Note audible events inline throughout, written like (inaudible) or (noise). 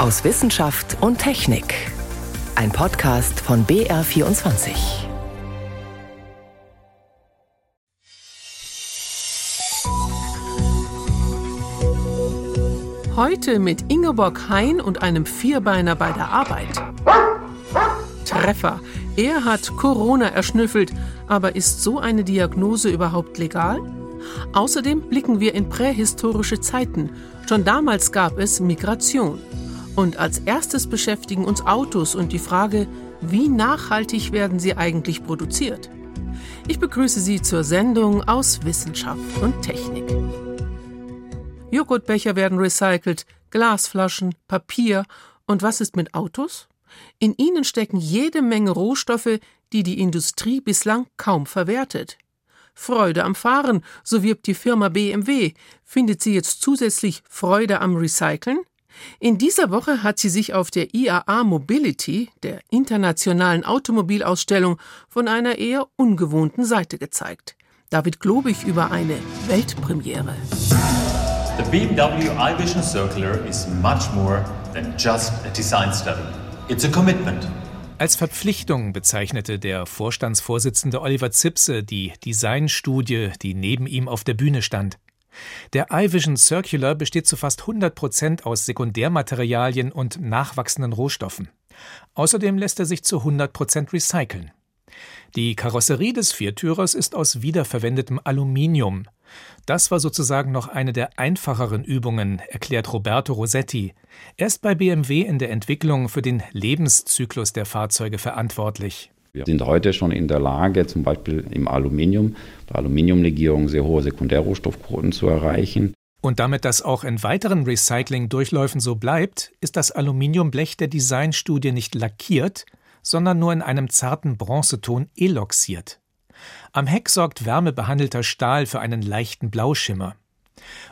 aus Wissenschaft und Technik. Ein Podcast von BR24. Heute mit Ingeborg Hein und einem Vierbeiner bei der Arbeit. Treffer. Er hat Corona erschnüffelt, aber ist so eine Diagnose überhaupt legal? Außerdem blicken wir in prähistorische Zeiten. Schon damals gab es Migration. Und als erstes beschäftigen uns Autos und die Frage, wie nachhaltig werden sie eigentlich produziert? Ich begrüße Sie zur Sendung aus Wissenschaft und Technik. Joghurtbecher werden recycelt, Glasflaschen, Papier. Und was ist mit Autos? In ihnen stecken jede Menge Rohstoffe, die die Industrie bislang kaum verwertet. Freude am Fahren, so wirbt die Firma BMW. Findet sie jetzt zusätzlich Freude am Recyceln? In dieser Woche hat sie sich auf der IAA Mobility, der internationalen Automobilausstellung, von einer eher ungewohnten Seite gezeigt. David Globig über eine Weltpremiere. The BMW iVision Circular is much more than just a design study. It's a commitment. Als Verpflichtung bezeichnete der Vorstandsvorsitzende Oliver Zipse die Designstudie, die neben ihm auf der Bühne stand. Der iVision Circular besteht zu fast 100 Prozent aus Sekundärmaterialien und nachwachsenden Rohstoffen. Außerdem lässt er sich zu 100 Prozent recyceln. Die Karosserie des Viertürers ist aus wiederverwendetem Aluminium. Das war sozusagen noch eine der einfacheren Übungen, erklärt Roberto Rossetti. Er ist bei BMW in der Entwicklung für den Lebenszyklus der Fahrzeuge verantwortlich. Wir sind heute schon in der Lage, zum Beispiel im Aluminium, bei Aluminiumlegierung sehr hohe Sekundärrohstoffquoten zu erreichen. Und damit das auch in weiteren Recycling-Durchläufen so bleibt, ist das Aluminiumblech der Designstudie nicht lackiert, sondern nur in einem zarten Bronzeton eloxiert. Am Heck sorgt wärmebehandelter Stahl für einen leichten Blauschimmer.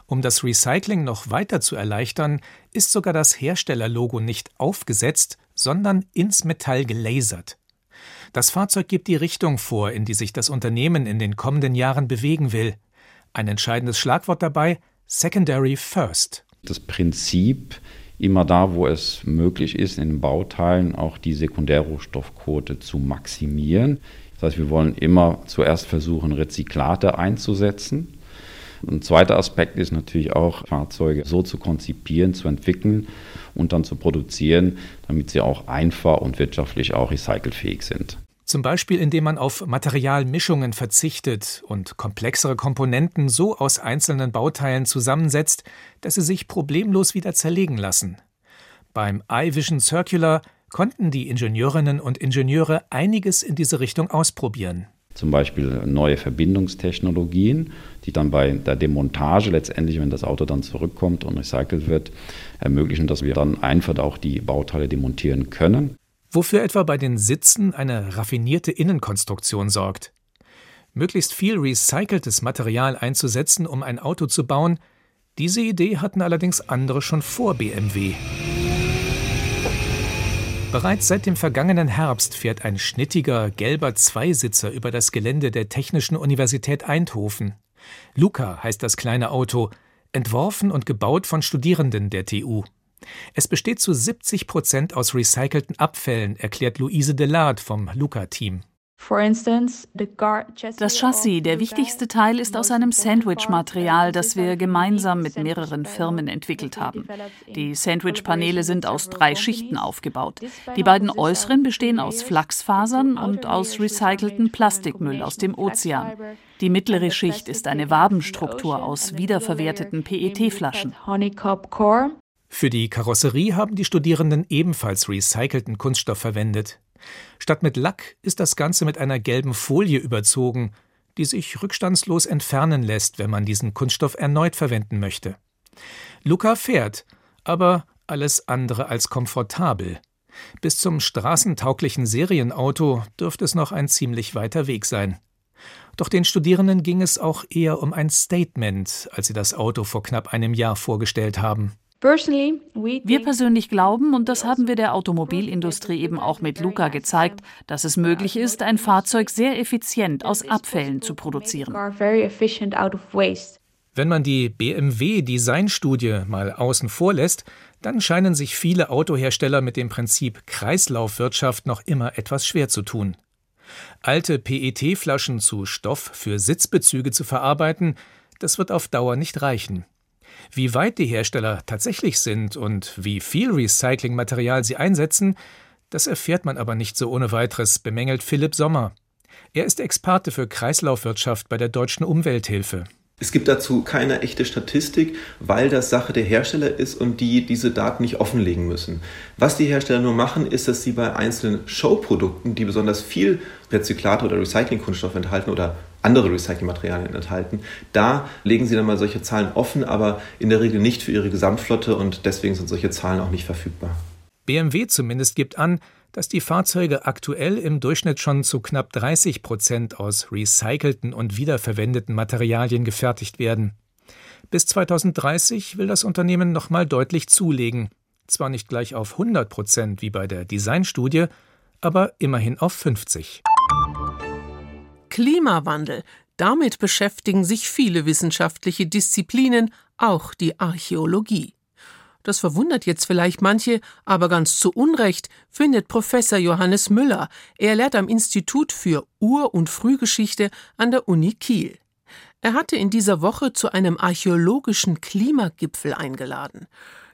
Um das Recycling noch weiter zu erleichtern, ist sogar das Herstellerlogo nicht aufgesetzt, sondern ins Metall gelasert. Das Fahrzeug gibt die Richtung vor, in die sich das Unternehmen in den kommenden Jahren bewegen will. Ein entscheidendes Schlagwort dabei Secondary First. Das Prinzip, immer da, wo es möglich ist, in den Bauteilen auch die Sekundärrohstoffquote zu maximieren. Das heißt, wir wollen immer zuerst versuchen, Rezyklate einzusetzen. Ein zweiter Aspekt ist natürlich auch, Fahrzeuge so zu konzipieren, zu entwickeln und dann zu produzieren, damit sie auch einfach und wirtschaftlich auch recycelfähig sind. Zum Beispiel, indem man auf Materialmischungen verzichtet und komplexere Komponenten so aus einzelnen Bauteilen zusammensetzt, dass sie sich problemlos wieder zerlegen lassen. Beim iVision Circular konnten die Ingenieurinnen und Ingenieure einiges in diese Richtung ausprobieren zum Beispiel neue Verbindungstechnologien, die dann bei der Demontage letztendlich, wenn das Auto dann zurückkommt und recycelt wird, ermöglichen, dass wir dann einfach auch die Bauteile demontieren können. Wofür etwa bei den Sitzen eine raffinierte Innenkonstruktion sorgt. Möglichst viel recyceltes Material einzusetzen, um ein Auto zu bauen, diese Idee hatten allerdings andere schon vor BMW. Bereits seit dem vergangenen Herbst fährt ein schnittiger, gelber Zweisitzer über das Gelände der Technischen Universität Eindhoven. Luca heißt das kleine Auto, entworfen und gebaut von Studierenden der TU. Es besteht zu 70 Prozent aus recycelten Abfällen, erklärt Luise Delard vom Luca-Team. Das Chassis, der wichtigste Teil, ist aus einem Sandwich-Material, das wir gemeinsam mit mehreren Firmen entwickelt haben. Die Sandwich-Paneele sind aus drei Schichten aufgebaut. Die beiden äußeren bestehen aus Flachsfasern und aus recyceltem Plastikmüll aus dem Ozean. Die mittlere Schicht ist eine Wabenstruktur aus wiederverwerteten PET-Flaschen. Für die Karosserie haben die Studierenden ebenfalls recycelten Kunststoff verwendet. Statt mit Lack ist das Ganze mit einer gelben Folie überzogen, die sich rückstandslos entfernen lässt, wenn man diesen Kunststoff erneut verwenden möchte. Luca fährt, aber alles andere als komfortabel. Bis zum straßentauglichen Serienauto dürfte es noch ein ziemlich weiter Weg sein. Doch den Studierenden ging es auch eher um ein Statement, als sie das Auto vor knapp einem Jahr vorgestellt haben. Wir persönlich glauben, und das haben wir der Automobilindustrie eben auch mit Luca gezeigt, dass es möglich ist, ein Fahrzeug sehr effizient aus Abfällen zu produzieren. Wenn man die BMW-Designstudie mal außen vor lässt, dann scheinen sich viele Autohersteller mit dem Prinzip Kreislaufwirtschaft noch immer etwas schwer zu tun. Alte PET-Flaschen zu Stoff für Sitzbezüge zu verarbeiten, das wird auf Dauer nicht reichen. Wie weit die Hersteller tatsächlich sind und wie viel Recyclingmaterial sie einsetzen, das erfährt man aber nicht so ohne weiteres, bemängelt Philipp Sommer. Er ist Experte für Kreislaufwirtschaft bei der Deutschen Umwelthilfe. Es gibt dazu keine echte Statistik, weil das Sache der Hersteller ist und die diese Daten nicht offenlegen müssen. Was die Hersteller nur machen, ist, dass sie bei einzelnen Showprodukten, die besonders viel Rezyklate oder Recyclingkunststoff enthalten oder andere Recyclingmaterialien enthalten, da legen sie dann mal solche Zahlen offen, aber in der Regel nicht für ihre Gesamtflotte und deswegen sind solche Zahlen auch nicht verfügbar. BMW zumindest gibt an, dass die Fahrzeuge aktuell im Durchschnitt schon zu knapp 30 Prozent aus recycelten und wiederverwendeten Materialien gefertigt werden. Bis 2030 will das Unternehmen nochmal deutlich zulegen. Zwar nicht gleich auf 100 Prozent wie bei der Designstudie, aber immerhin auf 50. Klimawandel. Damit beschäftigen sich viele wissenschaftliche Disziplinen, auch die Archäologie. Das verwundert jetzt vielleicht manche, aber ganz zu Unrecht findet Professor Johannes Müller. Er lehrt am Institut für Ur- und Frühgeschichte an der Uni Kiel. Er hatte in dieser Woche zu einem archäologischen Klimagipfel eingeladen.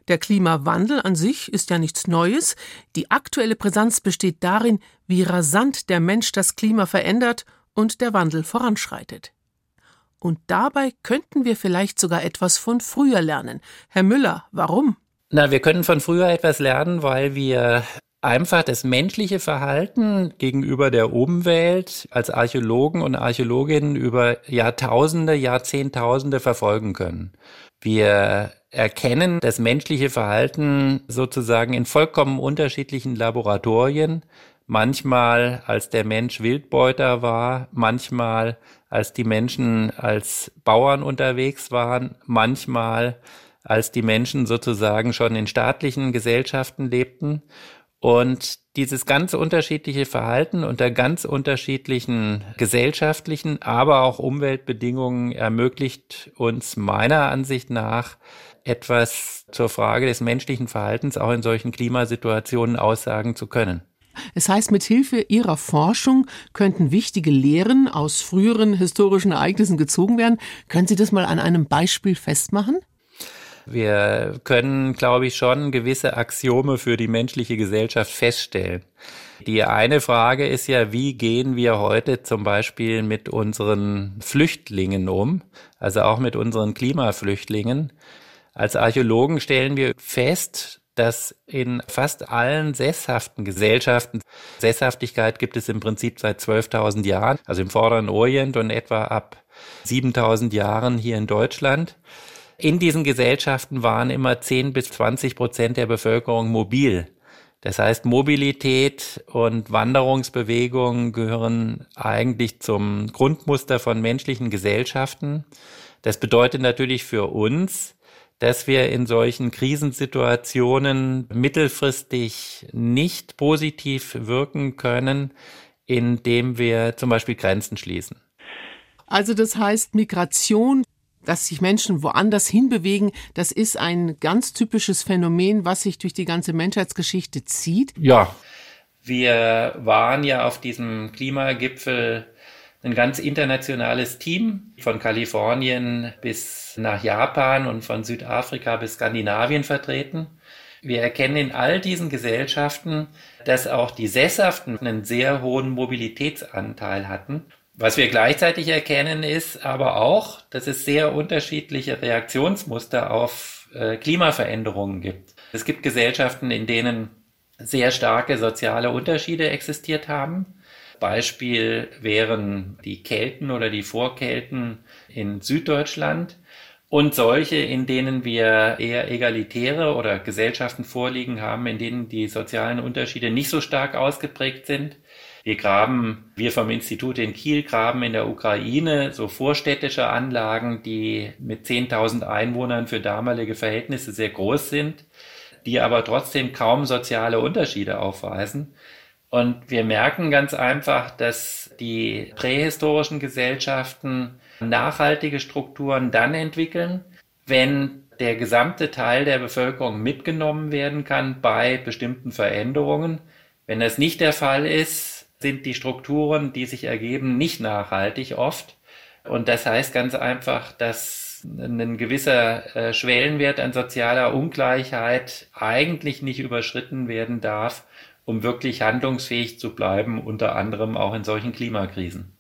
Der Klimawandel an sich ist ja nichts Neues. Die aktuelle Brisanz besteht darin, wie rasant der Mensch das Klima verändert und der Wandel voranschreitet. Und dabei könnten wir vielleicht sogar etwas von früher lernen. Herr Müller, warum? Na, wir können von früher etwas lernen, weil wir einfach das menschliche Verhalten gegenüber der Umwelt als Archäologen und Archäologinnen über Jahrtausende, Jahrzehntausende verfolgen können. Wir erkennen das menschliche Verhalten sozusagen in vollkommen unterschiedlichen Laboratorien, manchmal als der Mensch Wildbeuter war, manchmal als die Menschen als Bauern unterwegs waren, manchmal als die Menschen sozusagen schon in staatlichen Gesellschaften lebten. Und dieses ganz unterschiedliche Verhalten unter ganz unterschiedlichen gesellschaftlichen, aber auch Umweltbedingungen ermöglicht uns meiner Ansicht nach etwas zur Frage des menschlichen Verhaltens auch in solchen Klimasituationen aussagen zu können. Es heißt, mit Hilfe Ihrer Forschung könnten wichtige Lehren aus früheren historischen Ereignissen gezogen werden. Können Sie das mal an einem Beispiel festmachen? Wir können, glaube ich, schon gewisse Axiome für die menschliche Gesellschaft feststellen. Die eine Frage ist ja, wie gehen wir heute zum Beispiel mit unseren Flüchtlingen um, also auch mit unseren Klimaflüchtlingen. Als Archäologen stellen wir fest, dass in fast allen sesshaften Gesellschaften, Sesshaftigkeit gibt es im Prinzip seit 12.000 Jahren, also im Vorderen Orient und etwa ab 7.000 Jahren hier in Deutschland, in diesen Gesellschaften waren immer 10 bis 20 Prozent der Bevölkerung mobil. Das heißt, Mobilität und Wanderungsbewegungen gehören eigentlich zum Grundmuster von menschlichen Gesellschaften. Das bedeutet natürlich für uns, dass wir in solchen Krisensituationen mittelfristig nicht positiv wirken können, indem wir zum Beispiel Grenzen schließen. Also das heißt, Migration dass sich Menschen woanders hinbewegen, das ist ein ganz typisches Phänomen, was sich durch die ganze Menschheitsgeschichte zieht. Ja, wir waren ja auf diesem Klimagipfel ein ganz internationales Team von Kalifornien bis nach Japan und von Südafrika bis Skandinavien vertreten. Wir erkennen in all diesen Gesellschaften, dass auch die Sesshaften einen sehr hohen Mobilitätsanteil hatten was wir gleichzeitig erkennen ist aber auch, dass es sehr unterschiedliche Reaktionsmuster auf äh, Klimaveränderungen gibt. Es gibt Gesellschaften, in denen sehr starke soziale Unterschiede existiert haben. Beispiel wären die Kelten oder die Vorkelten in Süddeutschland und solche, in denen wir eher egalitäre oder Gesellschaften vorliegen haben, in denen die sozialen Unterschiede nicht so stark ausgeprägt sind. Wir graben, wir vom Institut in Kiel graben in der Ukraine so vorstädtische Anlagen, die mit 10.000 Einwohnern für damalige Verhältnisse sehr groß sind, die aber trotzdem kaum soziale Unterschiede aufweisen. Und wir merken ganz einfach, dass die prähistorischen Gesellschaften nachhaltige Strukturen dann entwickeln, wenn der gesamte Teil der Bevölkerung mitgenommen werden kann bei bestimmten Veränderungen. Wenn das nicht der Fall ist, sind die Strukturen, die sich ergeben, nicht nachhaltig oft. Und das heißt ganz einfach, dass ein gewisser äh, Schwellenwert an sozialer Ungleichheit eigentlich nicht überschritten werden darf, um wirklich handlungsfähig zu bleiben, unter anderem auch in solchen Klimakrisen.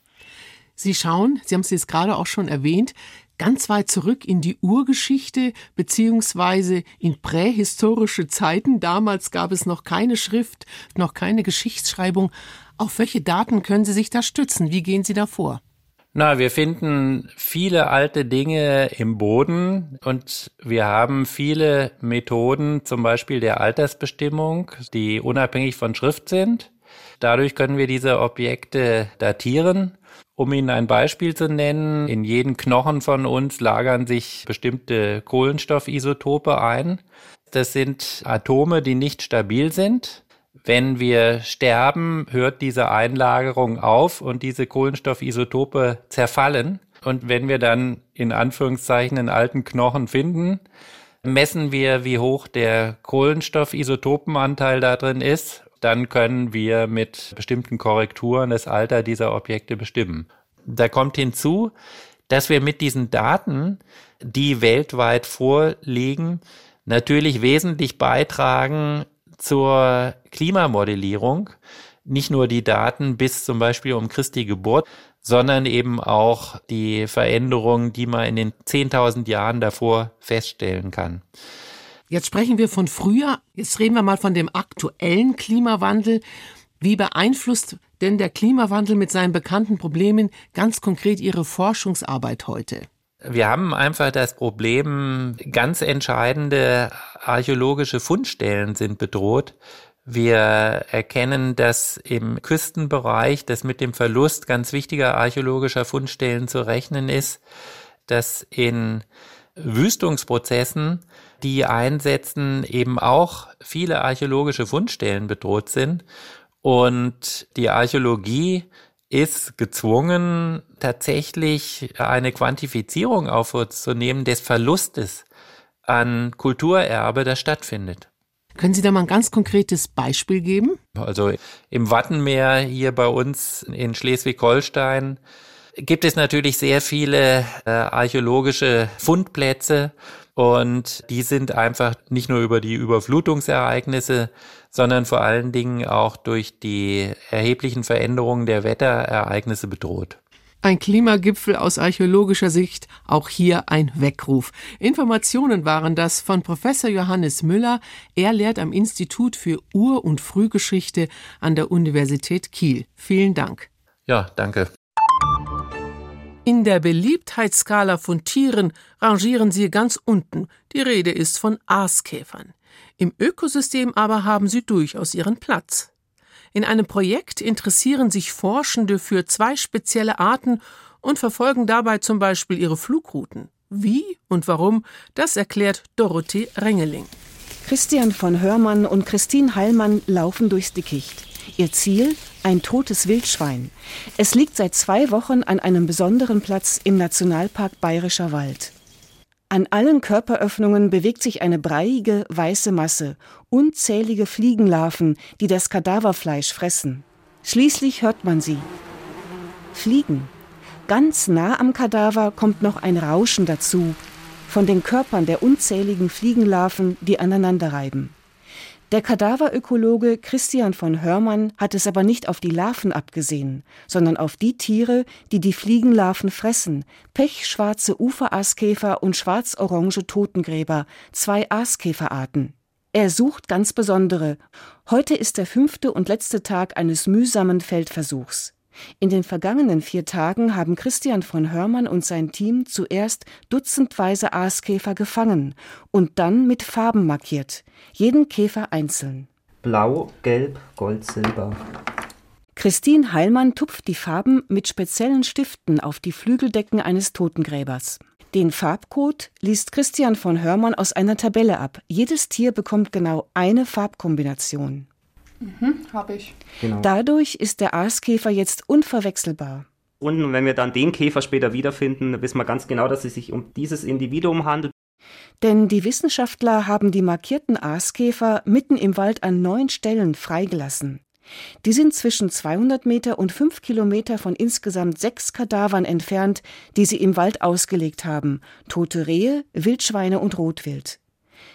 Sie schauen, Sie haben es jetzt gerade auch schon erwähnt, ganz weit zurück in die Urgeschichte beziehungsweise in prähistorische Zeiten. Damals gab es noch keine Schrift, noch keine Geschichtsschreibung. Auf welche Daten können Sie sich da stützen? Wie gehen Sie da vor? Na, wir finden viele alte Dinge im Boden und wir haben viele Methoden, zum Beispiel der Altersbestimmung, die unabhängig von Schrift sind. Dadurch können wir diese Objekte datieren. Um Ihnen ein Beispiel zu nennen, in jedem Knochen von uns lagern sich bestimmte Kohlenstoffisotope ein. Das sind Atome, die nicht stabil sind. Wenn wir sterben, hört diese Einlagerung auf und diese Kohlenstoffisotope zerfallen. Und wenn wir dann in Anführungszeichen einen alten Knochen finden, messen wir, wie hoch der Kohlenstoffisotopenanteil da drin ist. Dann können wir mit bestimmten Korrekturen das Alter dieser Objekte bestimmen. Da kommt hinzu, dass wir mit diesen Daten, die weltweit vorliegen, natürlich wesentlich beitragen, zur Klimamodellierung nicht nur die Daten bis zum Beispiel um Christi Geburt, sondern eben auch die Veränderungen, die man in den 10.000 Jahren davor feststellen kann. Jetzt sprechen wir von früher, jetzt reden wir mal von dem aktuellen Klimawandel. Wie beeinflusst denn der Klimawandel mit seinen bekannten Problemen ganz konkret Ihre Forschungsarbeit heute? Wir haben einfach das Problem, ganz entscheidende archäologische Fundstellen sind bedroht. Wir erkennen, dass im Küstenbereich das mit dem Verlust ganz wichtiger archäologischer Fundstellen zu rechnen ist, dass in Wüstungsprozessen, die einsetzen, eben auch viele archäologische Fundstellen bedroht sind. Und die Archäologie ist gezwungen, tatsächlich eine Quantifizierung aufzunehmen des Verlustes an Kulturerbe, das stattfindet. Können Sie da mal ein ganz konkretes Beispiel geben? Also im Wattenmeer hier bei uns in Schleswig-Holstein gibt es natürlich sehr viele äh, archäologische Fundplätze und die sind einfach nicht nur über die Überflutungsereignisse, sondern vor allen Dingen auch durch die erheblichen Veränderungen der Wetterereignisse bedroht. Ein Klimagipfel aus archäologischer Sicht, auch hier ein Weckruf. Informationen waren das von Professor Johannes Müller. Er lehrt am Institut für Ur- und Frühgeschichte an der Universität Kiel. Vielen Dank. Ja, danke. In der Beliebtheitsskala von Tieren rangieren sie ganz unten. Die Rede ist von Aaskäfern. Im Ökosystem aber haben sie durchaus ihren Platz. In einem Projekt interessieren sich Forschende für zwei spezielle Arten und verfolgen dabei zum Beispiel ihre Flugrouten. Wie und warum, das erklärt Dorothee Rengeling. Christian von Hörmann und Christine Heilmann laufen durchs Dickicht. Ihr Ziel ein totes Wildschwein. Es liegt seit zwei Wochen an einem besonderen Platz im Nationalpark Bayerischer Wald. An allen Körperöffnungen bewegt sich eine breiige, weiße Masse, unzählige Fliegenlarven, die das Kadaverfleisch fressen. Schließlich hört man sie. Fliegen. Ganz nah am Kadaver kommt noch ein Rauschen dazu, von den Körpern der unzähligen Fliegenlarven, die aneinander reiben. Der Kadaverökologe Christian von Hörmann hat es aber nicht auf die Larven abgesehen, sondern auf die Tiere, die die Fliegenlarven fressen, pechschwarze Uferaaskäfer und schwarz-orange Totengräber, zwei Aaskäferarten. Er sucht ganz besondere. Heute ist der fünfte und letzte Tag eines mühsamen Feldversuchs. In den vergangenen vier Tagen haben Christian von Hörmann und sein Team zuerst dutzendweise Aaskäfer gefangen und dann mit Farben markiert, jeden Käfer einzeln. Blau, Gelb, Gold, Silber. Christine Heilmann tupft die Farben mit speziellen Stiften auf die Flügeldecken eines Totengräbers. Den Farbcode liest Christian von Hörmann aus einer Tabelle ab. Jedes Tier bekommt genau eine Farbkombination. Mhm, habe ich. Genau. Dadurch ist der Aaskäfer jetzt unverwechselbar. Und wenn wir dann den Käfer später wiederfinden, wissen wir ganz genau, dass es sich um dieses Individuum handelt. Denn die Wissenschaftler haben die markierten Aaskäfer mitten im Wald an neun Stellen freigelassen. Die sind zwischen 200 Meter und 5 Kilometer von insgesamt sechs Kadavern entfernt, die sie im Wald ausgelegt haben: tote Rehe, Wildschweine und Rotwild.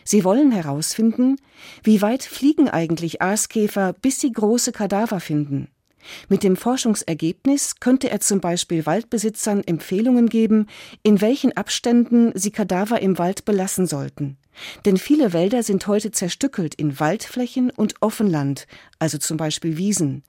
Sie wollen herausfinden, wie weit fliegen eigentlich Aaskäfer, bis sie große Kadaver finden. Mit dem Forschungsergebnis könnte er zum Beispiel Waldbesitzern Empfehlungen geben, in welchen Abständen sie Kadaver im Wald belassen sollten. Denn viele Wälder sind heute zerstückelt in Waldflächen und Offenland, also zum Beispiel Wiesen.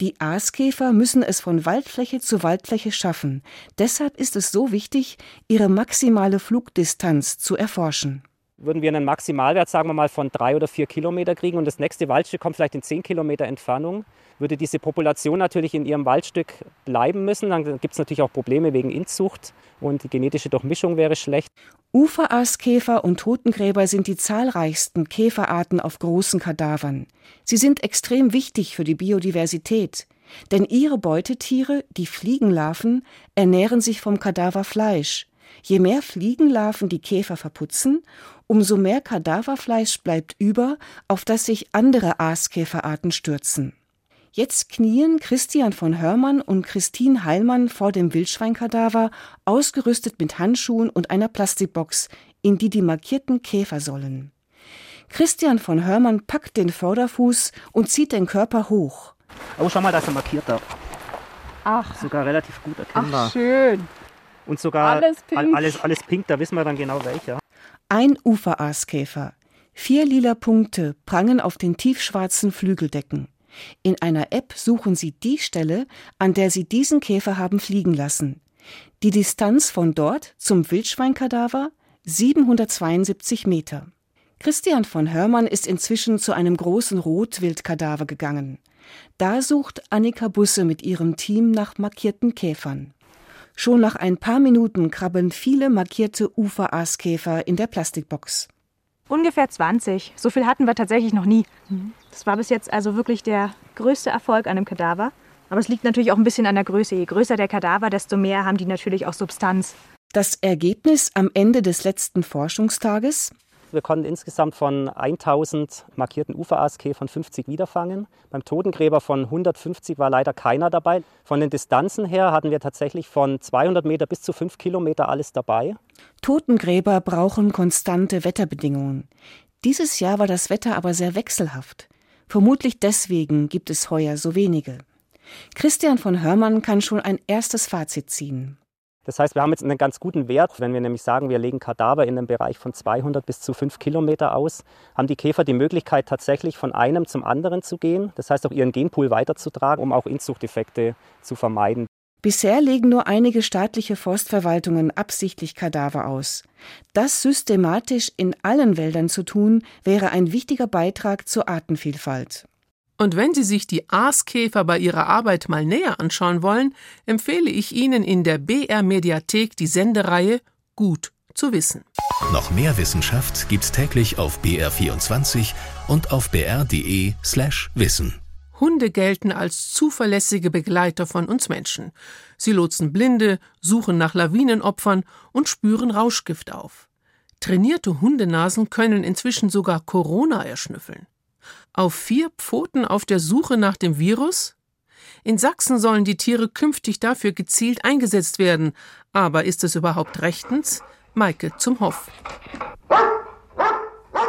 Die Aaskäfer müssen es von Waldfläche zu Waldfläche schaffen. Deshalb ist es so wichtig, ihre maximale Flugdistanz zu erforschen würden wir einen Maximalwert, sagen wir mal, von drei oder vier Kilometer kriegen und das nächste Waldstück kommt vielleicht in zehn Kilometer Entfernung, würde diese Population natürlich in ihrem Waldstück bleiben müssen. Dann gibt es natürlich auch Probleme wegen Inzucht und die genetische Durchmischung wäre schlecht. Uferaaskäfer und Totengräber sind die zahlreichsten Käferarten auf großen Kadavern. Sie sind extrem wichtig für die Biodiversität, denn ihre Beutetiere, die Fliegenlarven, ernähren sich vom Kadaverfleisch. Je mehr Fliegenlarven die Käfer verputzen, umso mehr Kadaverfleisch bleibt über, auf das sich andere Aaskäferarten stürzen. Jetzt knien Christian von Hörmann und Christine Heilmann vor dem Wildschweinkadaver, ausgerüstet mit Handschuhen und einer Plastikbox, in die die markierten Käfer sollen. Christian von Hörmann packt den Vorderfuß und zieht den Körper hoch. Oh, schau mal, da ist ein markierter. Ach. Sogar relativ gut erkennbar. Ach, schön. Und sogar alles pink. alles, alles pink, da wissen wir dann genau welcher. Ein Uferaaskäfer. Vier lila Punkte prangen auf den tiefschwarzen Flügeldecken. In einer App suchen Sie die Stelle, an der Sie diesen Käfer haben fliegen lassen. Die Distanz von dort zum Wildschweinkadaver 772 Meter. Christian von Hörmann ist inzwischen zu einem großen Rotwildkadaver gegangen. Da sucht Annika Busse mit ihrem Team nach markierten Käfern. Schon nach ein paar Minuten krabbeln viele markierte Uferaaskäfer in der Plastikbox. Ungefähr 20. So viel hatten wir tatsächlich noch nie. Das war bis jetzt also wirklich der größte Erfolg an einem Kadaver. Aber es liegt natürlich auch ein bisschen an der Größe. Je größer der Kadaver, desto mehr haben die natürlich auch Substanz. Das Ergebnis am Ende des letzten Forschungstages? Wir konnten insgesamt von 1000 markierten Uferaaskäfern 50 wiederfangen. Beim Totengräber von 150 war leider keiner dabei. Von den Distanzen her hatten wir tatsächlich von 200 Meter bis zu 5 Kilometer alles dabei. Totengräber brauchen konstante Wetterbedingungen. Dieses Jahr war das Wetter aber sehr wechselhaft. Vermutlich deswegen gibt es heuer so wenige. Christian von Hörmann kann schon ein erstes Fazit ziehen. Das heißt, wir haben jetzt einen ganz guten Wert. Wenn wir nämlich sagen, wir legen Kadaver in einem Bereich von 200 bis zu 5 Kilometer aus, haben die Käfer die Möglichkeit, tatsächlich von einem zum anderen zu gehen. Das heißt, auch ihren Genpool weiterzutragen, um auch Inzuchteffekte zu vermeiden. Bisher legen nur einige staatliche Forstverwaltungen absichtlich Kadaver aus. Das systematisch in allen Wäldern zu tun, wäre ein wichtiger Beitrag zur Artenvielfalt. Und wenn Sie sich die Aaskäfer bei ihrer Arbeit mal näher anschauen wollen, empfehle ich Ihnen in der BR Mediathek die Sendereihe Gut zu wissen. Noch mehr Wissenschaft gibt's täglich auf BR24 und auf br.de/slash wissen. Hunde gelten als zuverlässige Begleiter von uns Menschen. Sie lotsen Blinde, suchen nach Lawinenopfern und spüren Rauschgift auf. Trainierte Hundenasen können inzwischen sogar Corona erschnüffeln. Auf vier Pfoten auf der Suche nach dem Virus? In Sachsen sollen die Tiere künftig dafür gezielt eingesetzt werden. Aber ist es überhaupt rechtens? Maike zum Hof.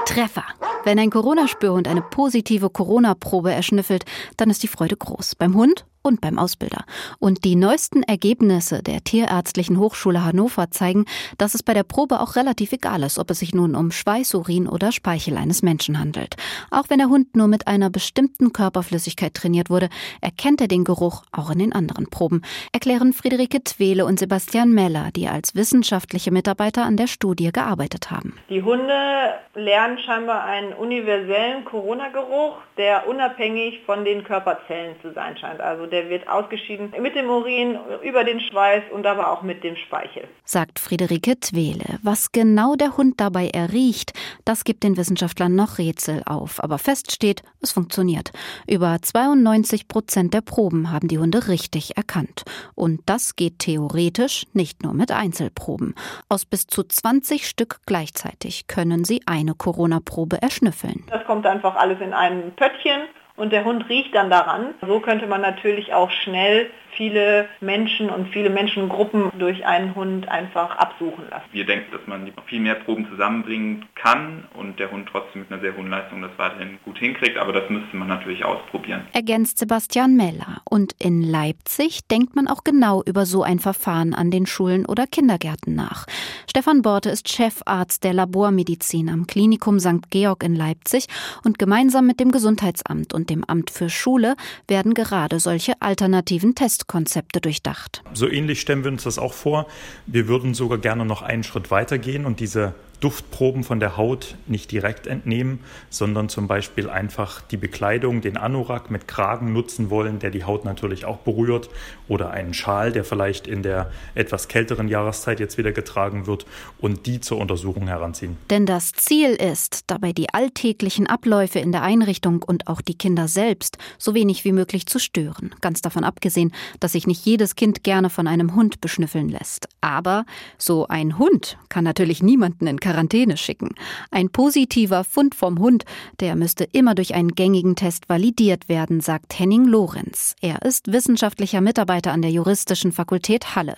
Treffer. Wenn ein Corona-Spürhund eine positive Corona-Probe erschnüffelt, dann ist die Freude groß. Beim Hund und beim Ausbilder. Und die neuesten Ergebnisse der Tierärztlichen Hochschule Hannover zeigen, dass es bei der Probe auch relativ egal ist, ob es sich nun um Schweiß, Urin oder Speichel eines Menschen handelt. Auch wenn der Hund nur mit einer bestimmten Körperflüssigkeit trainiert wurde, erkennt er den Geruch auch in den anderen Proben, erklären Friederike Twele und Sebastian Meller, die als wissenschaftliche Mitarbeiter an der Studie gearbeitet haben. Die Hunde lernen scheinbar einen universellen Corona-Geruch, der unabhängig von den Körperzellen zu sein scheint. Also der wird ausgeschieden mit dem Urin, über den Schweiß und aber auch mit dem Speichel. Sagt Friederike Twele. Was genau der Hund dabei erriecht, das gibt den Wissenschaftlern noch Rätsel auf. Aber fest steht, es funktioniert. Über 92 Prozent der Proben haben die Hunde richtig erkannt. Und das geht theoretisch nicht nur mit Einzelproben. Aus bis zu 20 Stück gleichzeitig können sie eine Corona-Probe erschnüffeln. Das kommt einfach alles in ein Pöttchen und der Hund riecht dann daran. So könnte man natürlich auch schnell viele Menschen und viele Menschengruppen durch einen Hund einfach absuchen lassen. Wir denken, dass man viel mehr Proben zusammenbringen kann und der Hund trotzdem mit einer sehr hohen Leistung das weiterhin gut hinkriegt, aber das müsste man natürlich ausprobieren. Ergänzt Sebastian Meller. Und in Leipzig denkt man auch genau über so ein Verfahren an den Schulen oder Kindergärten nach. Stefan Borte ist Chefarzt der Labormedizin am Klinikum St. Georg in Leipzig und gemeinsam mit dem Gesundheitsamt und dem Amt für Schule werden gerade solche alternativen Tests Konzepte durchdacht. So ähnlich stellen wir uns das auch vor. Wir würden sogar gerne noch einen Schritt weiter gehen und diese Duftproben von der Haut nicht direkt entnehmen, sondern zum Beispiel einfach die Bekleidung, den Anorak mit Kragen nutzen wollen, der die Haut natürlich auch berührt, oder einen Schal, der vielleicht in der etwas kälteren Jahreszeit jetzt wieder getragen wird, und die zur Untersuchung heranziehen. Denn das Ziel ist, dabei die alltäglichen Abläufe in der Einrichtung und auch die Kinder selbst so wenig wie möglich zu stören. Ganz davon abgesehen, dass sich nicht jedes Kind gerne von einem Hund beschnüffeln lässt. Aber so ein Hund kann natürlich niemanden in Quarantäne schicken. Ein positiver Fund vom Hund, der müsste immer durch einen gängigen Test validiert werden, sagt Henning Lorenz. Er ist wissenschaftlicher Mitarbeiter an der Juristischen Fakultät Halle.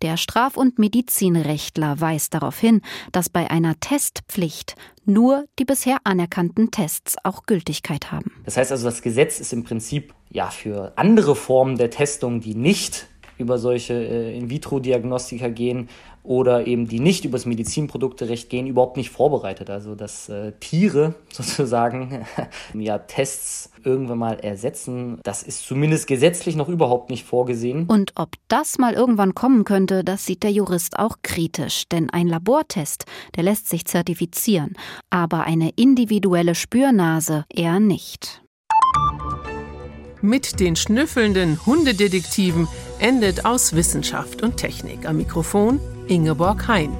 Der Straf- und Medizinrechtler weist darauf hin, dass bei einer Testpflicht nur die bisher anerkannten Tests auch Gültigkeit haben. Das heißt also, das Gesetz ist im Prinzip ja für andere Formen der Testung, die nicht über solche äh, In-vitro-Diagnostika gehen oder eben die nicht übers Medizinprodukterecht gehen, überhaupt nicht vorbereitet. Also dass äh, Tiere (laughs) sozusagen (laughs) ja Tests irgendwann mal ersetzen, das ist zumindest gesetzlich noch überhaupt nicht vorgesehen. Und ob das mal irgendwann kommen könnte, das sieht der Jurist auch kritisch, denn ein Labortest, der lässt sich zertifizieren, aber eine individuelle Spürnase eher nicht. Mit den schnüffelnden Hundedetektiven endet aus Wissenschaft und Technik. Am Mikrofon Ingeborg Hein.